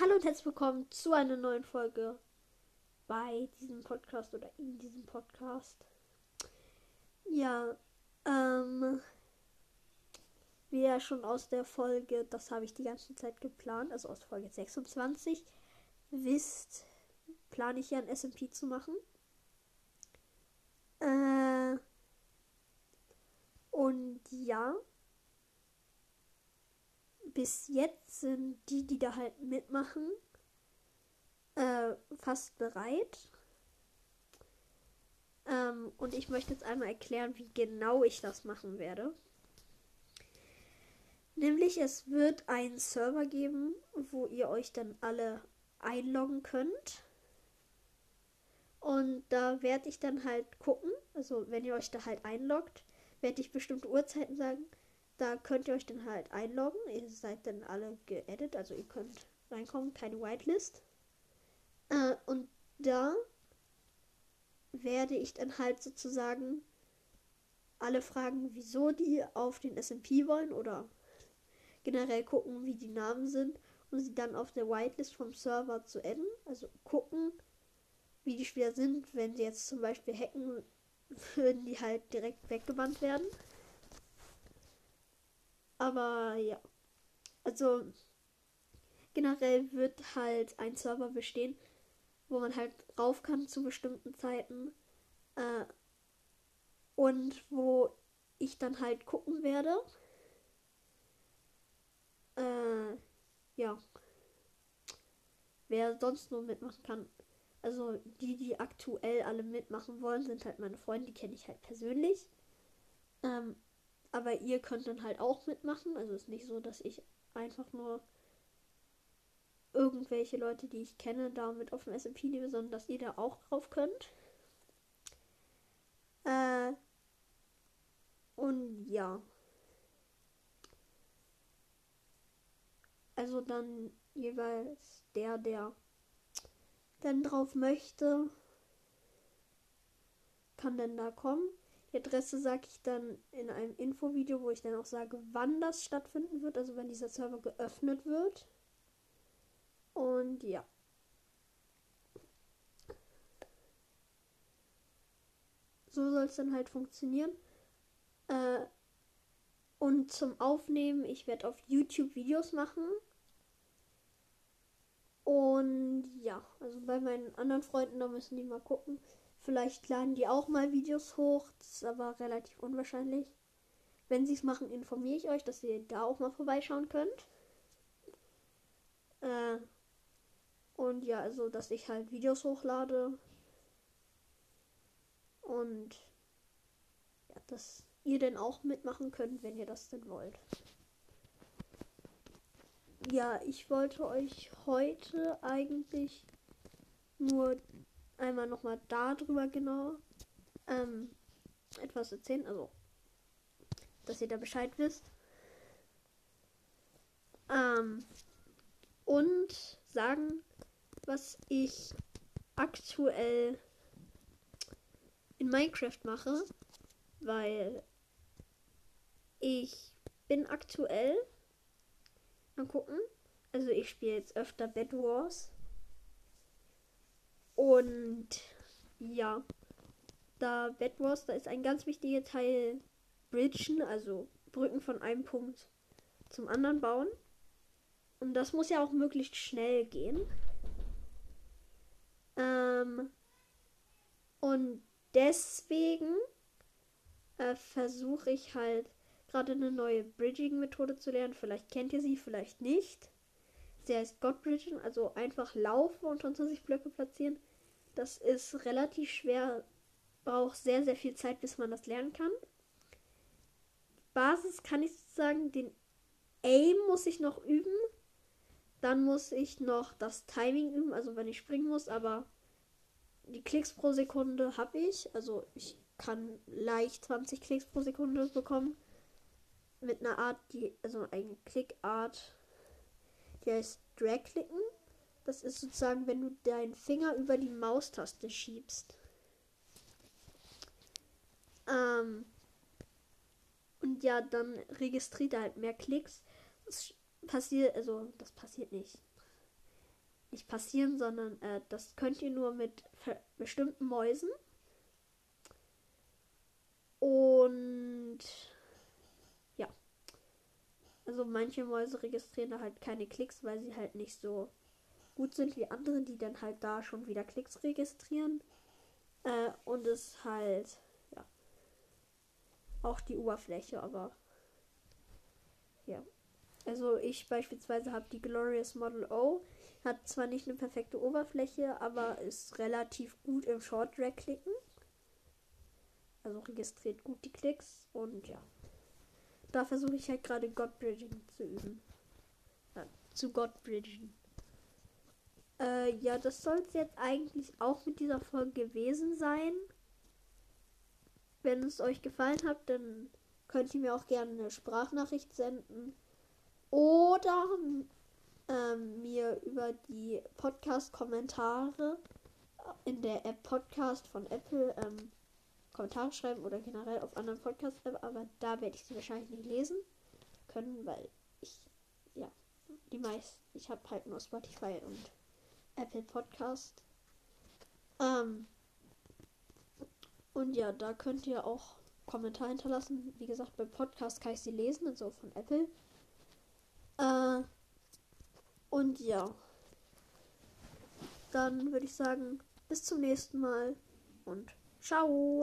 Hallo und herzlich willkommen zu einer neuen Folge bei diesem Podcast oder in diesem Podcast. Ja, ähm, wie ja schon aus der Folge, das habe ich die ganze Zeit geplant, also aus Folge 26, wisst, plane ich ja ein SMP zu machen. Äh, und ja, bis jetzt sind die, die da halt mitmachen, äh, fast bereit. Ähm, und ich möchte jetzt einmal erklären, wie genau ich das machen werde. Nämlich es wird einen Server geben, wo ihr euch dann alle einloggen könnt. Und da werde ich dann halt gucken, also wenn ihr euch da halt einloggt, werde ich bestimmte Uhrzeiten sagen. Da könnt ihr euch dann halt einloggen. Ihr seid dann alle geedit, also ihr könnt reinkommen, keine Whitelist. Äh, und da werde ich dann halt sozusagen alle fragen, wieso die auf den SMP wollen oder generell gucken, wie die Namen sind und sie dann auf der Whitelist vom Server zu adden. Also gucken, wie die Spieler sind. Wenn sie jetzt zum Beispiel hacken, würden die halt direkt weggebannt werden. Aber ja. Also generell wird halt ein Server bestehen, wo man halt rauf kann zu bestimmten Zeiten. Äh, und wo ich dann halt gucken werde. Äh, ja. Wer sonst nur mitmachen kann. Also die, die aktuell alle mitmachen wollen, sind halt meine Freunde, die kenne ich halt persönlich. Ähm, aber ihr könnt dann halt auch mitmachen. Also ist nicht so, dass ich einfach nur irgendwelche Leute, die ich kenne, damit auf dem SMP nehme, sondern dass ihr da auch drauf könnt. Äh, und ja. Also dann jeweils der, der dann drauf möchte, kann dann da kommen. Die Adresse sage ich dann in einem Infovideo, wo ich dann auch sage, wann das stattfinden wird, also wenn dieser Server geöffnet wird. Und ja. So soll es dann halt funktionieren. Äh, und zum Aufnehmen, ich werde auf YouTube Videos machen. Und ja, also bei meinen anderen Freunden, da müssen die mal gucken. Vielleicht laden die auch mal Videos hoch. Das ist aber relativ unwahrscheinlich. Wenn sie es machen, informiere ich euch, dass ihr da auch mal vorbeischauen könnt. Äh, und ja, also, dass ich halt Videos hochlade. Und ja, dass ihr denn auch mitmachen könnt, wenn ihr das denn wollt. Ja, ich wollte euch heute eigentlich nur einmal nochmal darüber genau ähm, etwas erzählen. Also, dass ihr da Bescheid wisst. Ähm, und sagen, was ich aktuell in Minecraft mache, weil ich bin aktuell mal gucken. Also ich spiele jetzt öfter Bed Wars und ja, da Bed Wars, da ist ein ganz wichtiger Teil Bridgen, also Brücken von einem Punkt zum anderen bauen. Und das muss ja auch möglichst schnell gehen. Ähm, und deswegen äh, versuche ich halt gerade eine neue Bridging-Methode zu lernen. Vielleicht kennt ihr sie, vielleicht nicht. Sie heißt God Bridging, also einfach laufen und unter sich Blöcke platzieren. Das ist relativ schwer, braucht sehr, sehr viel Zeit, bis man das lernen kann. Basis kann ich sagen, den Aim muss ich noch üben. Dann muss ich noch das Timing üben, also wenn ich springen muss, aber die Klicks pro Sekunde habe ich. Also ich kann leicht 20 Klicks pro Sekunde bekommen. Mit einer Art, die, also eine Klickart, die heißt Drag-Klicken. Das ist sozusagen, wenn du deinen Finger über die Maustaste schiebst. Ähm, und ja, dann registriert er halt mehr Klicks. Das passiert, also das passiert nicht. nicht passieren, sondern äh, das könnt ihr nur mit bestimmten Mäusen. Und ja. Also manche Mäuse registrieren da halt keine Klicks, weil sie halt nicht so gut sind wie andere, die dann halt da schon wieder Klicks registrieren. Äh, und es halt, ja, auch die Oberfläche, aber ja. Also ich beispielsweise habe die Glorious Model O. Hat zwar nicht eine perfekte Oberfläche, aber ist relativ gut im Short Drag klicken. Also registriert gut die Klicks und ja. Da versuche ich halt gerade Godbridging zu üben. Ja, zu Godbridgen. Äh, ja, das soll es jetzt eigentlich auch mit dieser Folge gewesen sein. Wenn es euch gefallen hat, dann könnt ihr mir auch gerne eine Sprachnachricht senden. Oder ähm, mir über die Podcast-Kommentare in der App Podcast von Apple ähm, Kommentare schreiben oder generell auf anderen Podcast-App, aber da werde ich sie wahrscheinlich nicht lesen können, weil ich, ja, die meisten, ich habe halt nur Spotify und Apple Podcast. Ähm, und ja, da könnt ihr auch Kommentare hinterlassen. Wie gesagt, beim Podcast kann ich sie lesen, also von Apple. Äh, und ja. Dann würde ich sagen, bis zum nächsten Mal und ciao.